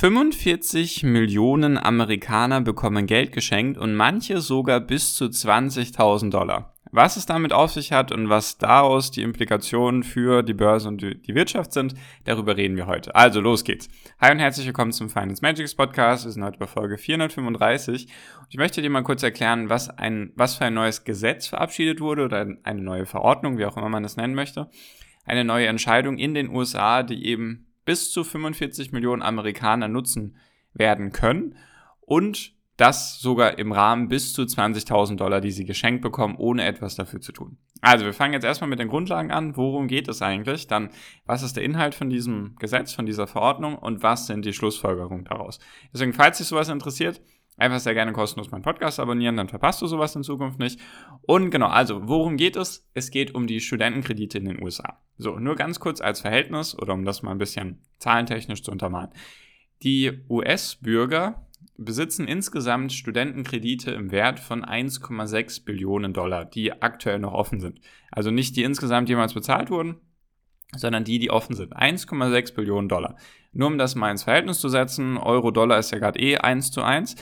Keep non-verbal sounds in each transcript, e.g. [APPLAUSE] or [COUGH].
45 Millionen Amerikaner bekommen Geld geschenkt und manche sogar bis zu 20.000 Dollar. Was es damit auf sich hat und was daraus die Implikationen für die Börse und die Wirtschaft sind, darüber reden wir heute. Also los geht's. Hi und herzlich willkommen zum Finance Magics Podcast. Wir sind heute bei Folge 435 und ich möchte dir mal kurz erklären, was ein, was für ein neues Gesetz verabschiedet wurde oder eine neue Verordnung, wie auch immer man das nennen möchte. Eine neue Entscheidung in den USA, die eben bis zu 45 Millionen Amerikaner nutzen werden können und das sogar im Rahmen bis zu 20.000 Dollar, die sie geschenkt bekommen, ohne etwas dafür zu tun. Also wir fangen jetzt erstmal mit den Grundlagen an. Worum geht es eigentlich? Dann, was ist der Inhalt von diesem Gesetz, von dieser Verordnung und was sind die Schlussfolgerungen daraus? Deswegen, falls dich sowas interessiert, einfach sehr gerne kostenlos meinen Podcast abonnieren, dann verpasst du sowas in Zukunft nicht. Und genau, also worum geht es? Es geht um die Studentenkredite in den USA. So, nur ganz kurz als Verhältnis oder um das mal ein bisschen zahlentechnisch zu untermalen. Die US-Bürger besitzen insgesamt Studentenkredite im Wert von 1,6 Billionen Dollar, die aktuell noch offen sind. Also nicht die insgesamt jemals bezahlt wurden, sondern die, die offen sind. 1,6 Billionen Dollar. Nur um das mal ins Verhältnis zu setzen, Euro-Dollar ist ja gerade eh 1 zu 1.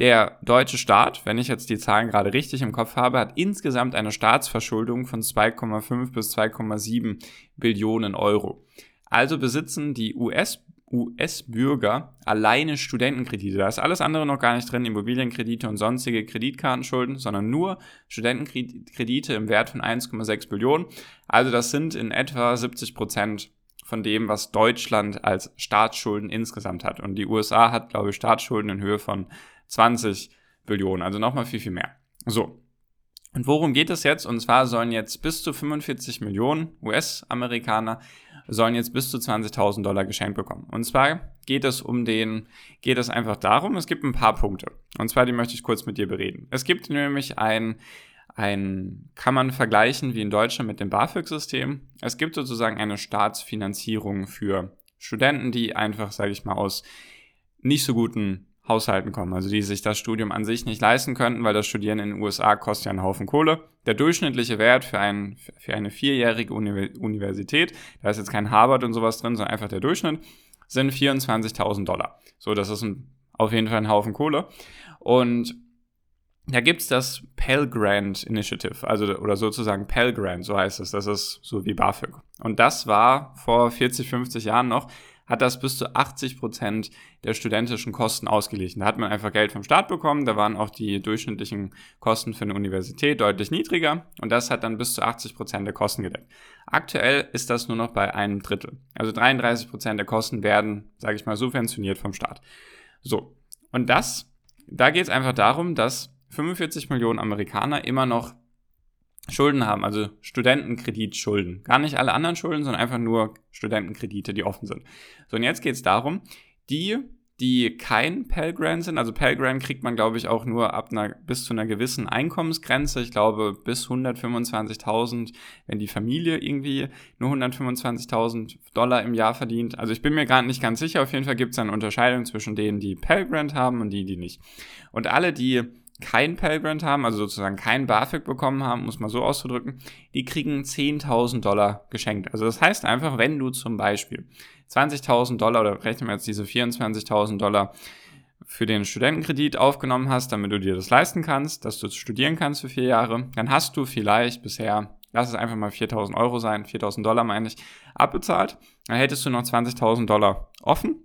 Der deutsche Staat, wenn ich jetzt die Zahlen gerade richtig im Kopf habe, hat insgesamt eine Staatsverschuldung von 2,5 bis 2,7 Billionen Euro. Also besitzen die US US-Bürger alleine Studentenkredite. Da ist alles andere noch gar nicht drin, Immobilienkredite und sonstige Kreditkartenschulden, sondern nur Studentenkredite im Wert von 1,6 Billionen. Also das sind in etwa 70 Prozent von dem, was Deutschland als Staatsschulden insgesamt hat. Und die USA hat, glaube ich, Staatsschulden in Höhe von 20 Billionen, also nochmal viel, viel mehr. So. Und worum geht es jetzt? Und zwar sollen jetzt bis zu 45 Millionen US-Amerikaner sollen jetzt bis zu 20.000 Dollar geschenkt bekommen. Und zwar geht es um den, geht es einfach darum, es gibt ein paar Punkte. Und zwar die möchte ich kurz mit dir bereden. Es gibt nämlich ein, ein, kann man vergleichen wie in Deutschland mit dem BAföG-System. Es gibt sozusagen eine Staatsfinanzierung für Studenten, die einfach, sage ich mal, aus nicht so guten Haushalten kommen, also die sich das Studium an sich nicht leisten könnten, weil das Studieren in den USA kostet ja einen Haufen Kohle. Der durchschnittliche Wert für, ein, für eine vierjährige Universität, da ist jetzt kein Harvard und sowas drin, sondern einfach der Durchschnitt, sind 24.000 Dollar. So, das ist ein, auf jeden Fall ein Haufen Kohle. Und da gibt's das Pell Grant Initiative, also oder sozusagen Pell Grant, so heißt es. Das ist so wie BAföG. Und das war vor 40, 50 Jahren noch hat das bis zu 80 Prozent der studentischen Kosten ausgeglichen. Da hat man einfach Geld vom Staat bekommen, da waren auch die durchschnittlichen Kosten für eine Universität deutlich niedriger und das hat dann bis zu 80 Prozent der Kosten gedeckt. Aktuell ist das nur noch bei einem Drittel. Also 33 Prozent der Kosten werden, sage ich mal, subventioniert vom Staat. So, und das, da geht es einfach darum, dass 45 Millionen Amerikaner immer noch Schulden haben, also Studentenkreditschulden. Gar nicht alle anderen Schulden, sondern einfach nur Studentenkredite, die offen sind. So, und jetzt geht es darum, die, die kein Pell Grant sind, also Pell Grant kriegt man, glaube ich, auch nur ab einer, bis zu einer gewissen Einkommensgrenze. Ich glaube, bis 125.000, wenn die Familie irgendwie nur 125.000 Dollar im Jahr verdient. Also ich bin mir gerade nicht ganz sicher. Auf jeden Fall gibt es eine Unterscheidung zwischen denen, die Pell Grant haben und die, die nicht. Und alle, die kein Pell Grant haben, also sozusagen kein BAföG bekommen haben, muss man so auszudrücken, die kriegen 10.000 Dollar geschenkt. Also das heißt einfach, wenn du zum Beispiel 20.000 Dollar oder rechnen wir jetzt diese 24.000 Dollar für den Studentenkredit aufgenommen hast, damit du dir das leisten kannst, dass du studieren kannst für vier Jahre, dann hast du vielleicht bisher, lass es einfach mal 4.000 Euro sein, 4.000 Dollar meine ich, abbezahlt. Dann hättest du noch 20.000 Dollar offen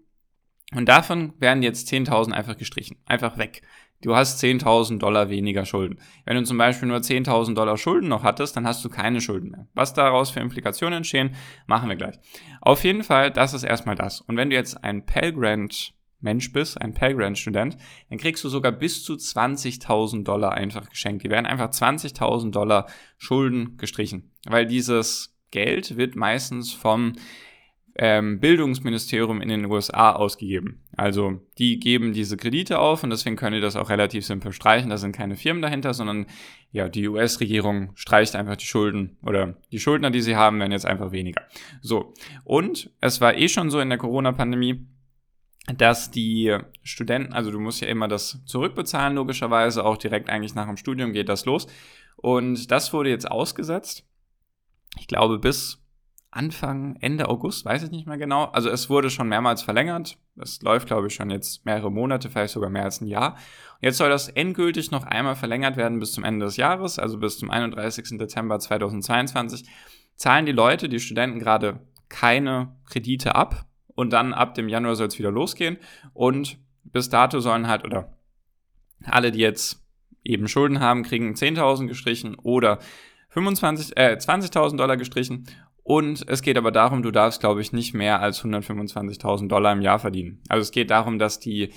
und davon werden jetzt 10.000 einfach gestrichen, einfach weg du hast 10.000 Dollar weniger Schulden. Wenn du zum Beispiel nur 10.000 Dollar Schulden noch hattest, dann hast du keine Schulden mehr. Was daraus für Implikationen entstehen, machen wir gleich. Auf jeden Fall, das ist erstmal das. Und wenn du jetzt ein Pell Grant Mensch bist, ein Pell Grant Student, dann kriegst du sogar bis zu 20.000 Dollar einfach geschenkt. Die werden einfach 20.000 Dollar Schulden gestrichen, weil dieses Geld wird meistens vom ähm, Bildungsministerium in den USA ausgegeben. Also die geben diese Kredite auf und deswegen können die das auch relativ simpel streichen. Da sind keine Firmen dahinter, sondern ja, die US-Regierung streicht einfach die Schulden oder die Schuldner, die sie haben, werden jetzt einfach weniger. So. Und es war eh schon so in der Corona-Pandemie, dass die Studenten, also du musst ja immer das zurückbezahlen, logischerweise, auch direkt eigentlich nach dem Studium geht das los. Und das wurde jetzt ausgesetzt. Ich glaube, bis Anfang, Ende August, weiß ich nicht mehr genau. Also es wurde schon mehrmals verlängert. Es läuft, glaube ich, schon jetzt mehrere Monate, vielleicht sogar mehr als ein Jahr. Und jetzt soll das endgültig noch einmal verlängert werden bis zum Ende des Jahres, also bis zum 31. Dezember 2022. Zahlen die Leute, die Studenten gerade keine Kredite ab und dann ab dem Januar soll es wieder losgehen. Und bis dato sollen halt, oder alle, die jetzt eben Schulden haben, kriegen 10.000 gestrichen oder 25, äh, 20.000 Dollar gestrichen und es geht aber darum, du darfst, glaube ich, nicht mehr als 125.000 Dollar im Jahr verdienen. Also es geht darum, dass die,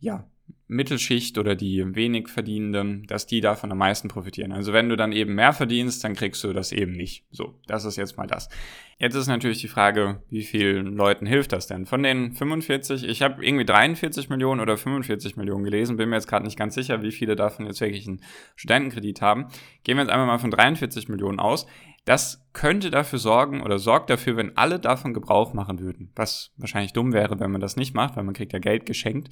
ja, Mittelschicht oder die wenig Verdienenden, dass die davon am meisten profitieren. Also wenn du dann eben mehr verdienst, dann kriegst du das eben nicht. So, das ist jetzt mal das. Jetzt ist natürlich die Frage, wie vielen Leuten hilft das denn? Von den 45, ich habe irgendwie 43 Millionen oder 45 Millionen gelesen, bin mir jetzt gerade nicht ganz sicher, wie viele davon jetzt wirklich einen Studentenkredit haben. Gehen wir jetzt einmal mal von 43 Millionen aus. Das könnte dafür sorgen oder sorgt dafür, wenn alle davon Gebrauch machen würden, was wahrscheinlich dumm wäre, wenn man das nicht macht, weil man kriegt ja Geld geschenkt,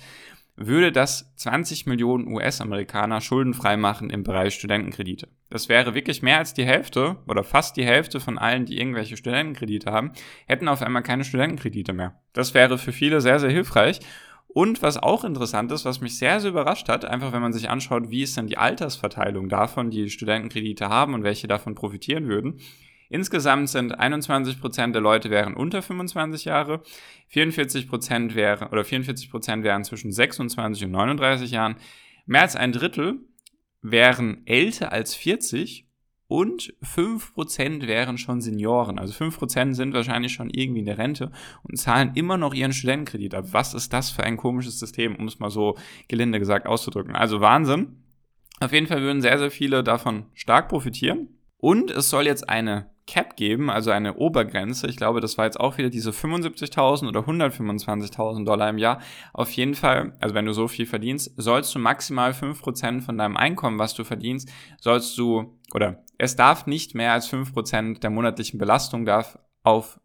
würde das 20 Millionen US-Amerikaner schuldenfrei machen im Bereich Studentenkredite. Das wäre wirklich mehr als die Hälfte oder fast die Hälfte von allen, die irgendwelche Studentenkredite haben, hätten auf einmal keine Studentenkredite mehr. Das wäre für viele sehr, sehr hilfreich. Und was auch interessant ist, was mich sehr, sehr überrascht hat, einfach wenn man sich anschaut, wie ist denn die Altersverteilung davon, die Studentenkredite haben und welche davon profitieren würden. Insgesamt sind 21 Prozent der Leute wären unter 25 Jahre, 44 Prozent wären oder 44 Prozent wären zwischen 26 und 39 Jahren, mehr als ein Drittel wären älter als 40 und 5% wären schon Senioren. Also 5% sind wahrscheinlich schon irgendwie in der Rente und zahlen immer noch ihren Studentenkredit ab. Was ist das für ein komisches System, um es mal so gelinde gesagt auszudrücken? Also Wahnsinn. Auf jeden Fall würden sehr, sehr viele davon stark profitieren. Und es soll jetzt eine Cap geben, also eine Obergrenze. Ich glaube, das war jetzt auch wieder diese 75.000 oder 125.000 Dollar im Jahr. Auf jeden Fall, also wenn du so viel verdienst, sollst du maximal 5% von deinem Einkommen, was du verdienst, sollst du, oder es darf nicht mehr als 5% der monatlichen Belastung darf auf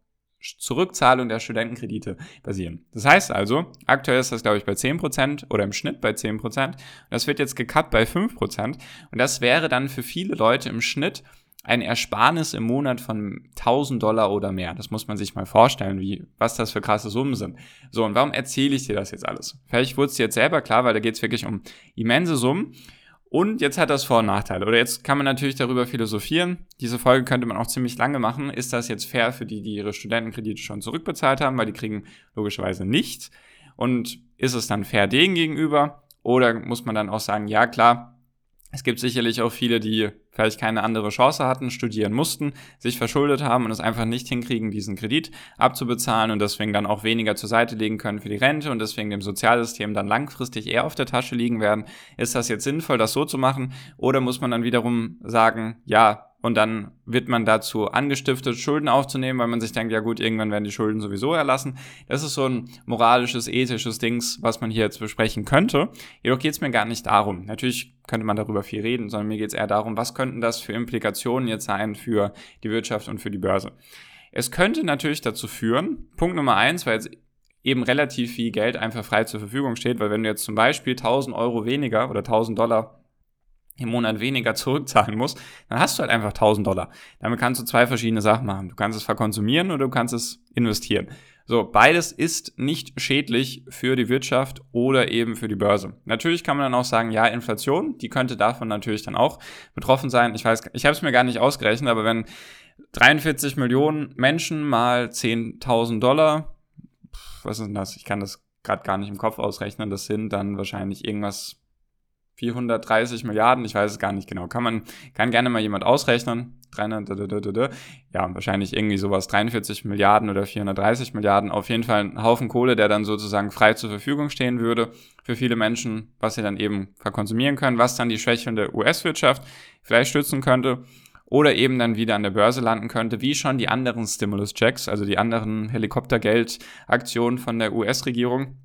Zurückzahlung der Studentenkredite basieren. Das heißt also, aktuell ist das, glaube ich, bei 10% oder im Schnitt bei 10%. Das wird jetzt gekappt bei 5%. Und das wäre dann für viele Leute im Schnitt ein Ersparnis im Monat von 1000 Dollar oder mehr. Das muss man sich mal vorstellen, wie, was das für krasse Summen sind. So, und warum erzähle ich dir das jetzt alles? Vielleicht wurde es dir jetzt selber klar, weil da geht es wirklich um immense Summen. Und jetzt hat das Vor- und Nachteile. Oder jetzt kann man natürlich darüber philosophieren. Diese Folge könnte man auch ziemlich lange machen. Ist das jetzt fair für die, die ihre Studentenkredite schon zurückbezahlt haben, weil die kriegen logischerweise nichts? Und ist es dann fair denen gegenüber? Oder muss man dann auch sagen, ja klar, es gibt sicherlich auch viele, die vielleicht keine andere Chance hatten, studieren mussten, sich verschuldet haben und es einfach nicht hinkriegen, diesen Kredit abzubezahlen und deswegen dann auch weniger zur Seite legen können für die Rente und deswegen dem Sozialsystem dann langfristig eher auf der Tasche liegen werden. Ist das jetzt sinnvoll, das so zu machen? Oder muss man dann wiederum sagen, ja, und dann wird man dazu angestiftet, Schulden aufzunehmen, weil man sich denkt, ja gut, irgendwann werden die Schulden sowieso erlassen. Das ist so ein moralisches, ethisches Dings, was man hier jetzt besprechen könnte. Jedoch geht es mir gar nicht darum. Natürlich könnte man darüber viel reden, sondern mir geht es eher darum, was könnten das für Implikationen jetzt sein für die Wirtschaft und für die Börse. Es könnte natürlich dazu führen, Punkt Nummer eins, weil jetzt eben relativ viel Geld einfach frei zur Verfügung steht, weil wenn du jetzt zum Beispiel 1000 Euro weniger oder 1000 Dollar im Monat weniger zurückzahlen musst, dann hast du halt einfach 1000 Dollar. Damit kannst du zwei verschiedene Sachen machen. Du kannst es verkonsumieren oder du kannst es investieren. So, beides ist nicht schädlich für die Wirtschaft oder eben für die Börse. Natürlich kann man dann auch sagen, ja, Inflation, die könnte davon natürlich dann auch betroffen sein. Ich weiß, ich habe es mir gar nicht ausgerechnet, aber wenn 43 Millionen Menschen mal 10.000 Dollar, was ist denn das? Ich kann das gerade gar nicht im Kopf ausrechnen. Das sind dann wahrscheinlich irgendwas 430 Milliarden, ich weiß es gar nicht genau. Kann man, kann gerne mal jemand ausrechnen. 300, ja, wahrscheinlich irgendwie sowas 43 Milliarden oder 430 Milliarden. Auf jeden Fall ein Haufen Kohle, der dann sozusagen frei zur Verfügung stehen würde für viele Menschen, was sie dann eben verkonsumieren können, was dann die schwächelnde US-Wirtschaft vielleicht stützen könnte oder eben dann wieder an der Börse landen könnte, wie schon die anderen Stimulus-Checks, also die anderen Helikoptergeldaktionen von der US-Regierung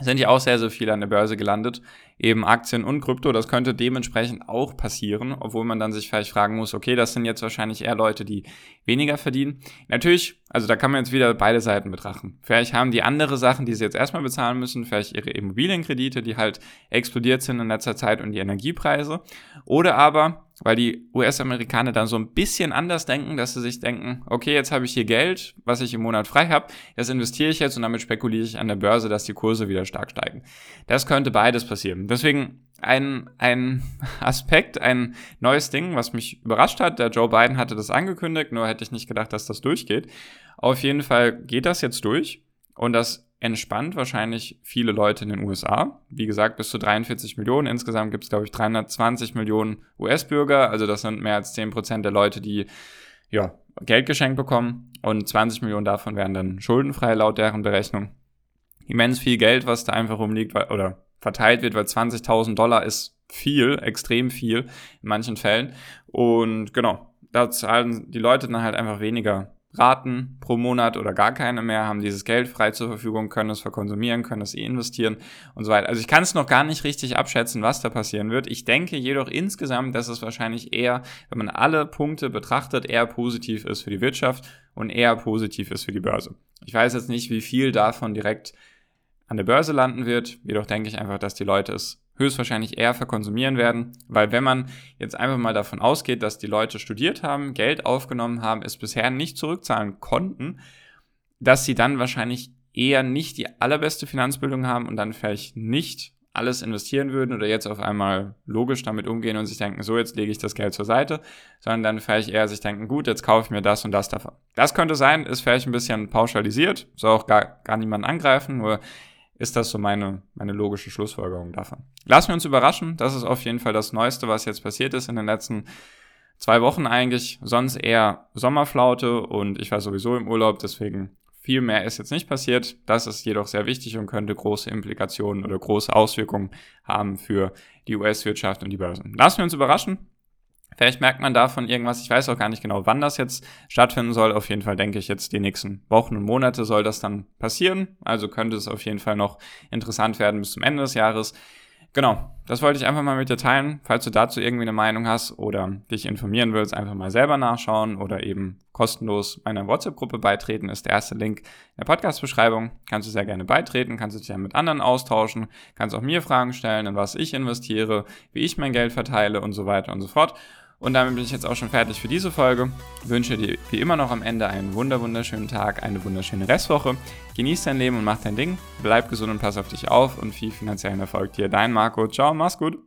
sind ja auch sehr, sehr viele an der Börse gelandet. Eben Aktien und Krypto. Das könnte dementsprechend auch passieren, obwohl man dann sich vielleicht fragen muss, okay, das sind jetzt wahrscheinlich eher Leute, die weniger verdienen. Natürlich, also da kann man jetzt wieder beide Seiten betrachten. Vielleicht haben die andere Sachen, die sie jetzt erstmal bezahlen müssen, vielleicht ihre Immobilienkredite, die halt explodiert sind in letzter Zeit und die Energiepreise. Oder aber, weil die US-Amerikaner dann so ein bisschen anders denken, dass sie sich denken, okay, jetzt habe ich hier Geld, was ich im Monat frei habe, das investiere ich jetzt und damit spekuliere ich an der Börse, dass die Kurse wieder stark steigen. Das könnte beides passieren. Deswegen ein, ein [LAUGHS] Aspekt, ein neues Ding, was mich überrascht hat. Der Joe Biden hatte das angekündigt, nur hätte ich nicht gedacht, dass das durchgeht. Auf jeden Fall geht das jetzt durch und das entspannt wahrscheinlich viele Leute in den USA. Wie gesagt, bis zu 43 Millionen. Insgesamt gibt es, glaube ich, 320 Millionen US-Bürger. Also das sind mehr als 10 Prozent der Leute, die ja, Geld geschenkt bekommen. Und 20 Millionen davon werden dann schuldenfrei laut deren Berechnung. Immens viel Geld, was da einfach rumliegt oder verteilt wird, weil 20.000 Dollar ist viel, extrem viel in manchen Fällen. Und genau, da zahlen die Leute dann halt einfach weniger Raten pro Monat oder gar keine mehr, haben dieses Geld frei zur Verfügung, können es verkonsumieren, können es investieren und so weiter. Also ich kann es noch gar nicht richtig abschätzen, was da passieren wird. Ich denke jedoch insgesamt, dass es wahrscheinlich eher, wenn man alle Punkte betrachtet, eher positiv ist für die Wirtschaft und eher positiv ist für die Börse. Ich weiß jetzt nicht, wie viel davon direkt an der Börse landen wird, jedoch denke ich einfach, dass die Leute es höchstwahrscheinlich eher verkonsumieren werden, weil wenn man jetzt einfach mal davon ausgeht, dass die Leute studiert haben, Geld aufgenommen haben, es bisher nicht zurückzahlen konnten, dass sie dann wahrscheinlich eher nicht die allerbeste Finanzbildung haben und dann vielleicht nicht alles investieren würden oder jetzt auf einmal logisch damit umgehen und sich denken, so jetzt lege ich das Geld zur Seite, sondern dann vielleicht eher sich denken, gut, jetzt kaufe ich mir das und das davon. Das könnte sein, ist vielleicht ein bisschen pauschalisiert, soll auch gar, gar niemanden angreifen, nur ist das so meine, meine logische Schlussfolgerung davon. Lassen wir uns überraschen. Das ist auf jeden Fall das Neueste, was jetzt passiert ist in den letzten zwei Wochen eigentlich. Sonst eher Sommerflaute und ich war sowieso im Urlaub, deswegen viel mehr ist jetzt nicht passiert. Das ist jedoch sehr wichtig und könnte große Implikationen oder große Auswirkungen haben für die US-Wirtschaft und die Börsen. Lassen wir uns überraschen. Vielleicht merkt man davon irgendwas. Ich weiß auch gar nicht genau, wann das jetzt stattfinden soll. Auf jeden Fall denke ich jetzt die nächsten Wochen und Monate soll das dann passieren. Also könnte es auf jeden Fall noch interessant werden bis zum Ende des Jahres. Genau, das wollte ich einfach mal mit dir teilen. Falls du dazu irgendwie eine Meinung hast oder dich informieren willst, einfach mal selber nachschauen oder eben kostenlos meiner WhatsApp-Gruppe beitreten, ist der erste Link in der Podcast-Beschreibung. Kannst du sehr gerne beitreten, kannst du dich ja mit anderen austauschen, kannst auch mir Fragen stellen, in was ich investiere, wie ich mein Geld verteile und so weiter und so fort. Und damit bin ich jetzt auch schon fertig für diese Folge. wünsche dir wie immer noch am Ende einen wunder wunderschönen Tag, eine wunderschöne Restwoche. Genieß dein Leben und mach dein Ding. Bleib gesund und pass auf dich auf und viel finanziellen Erfolg dir. Dein Marco. Ciao, mach's gut.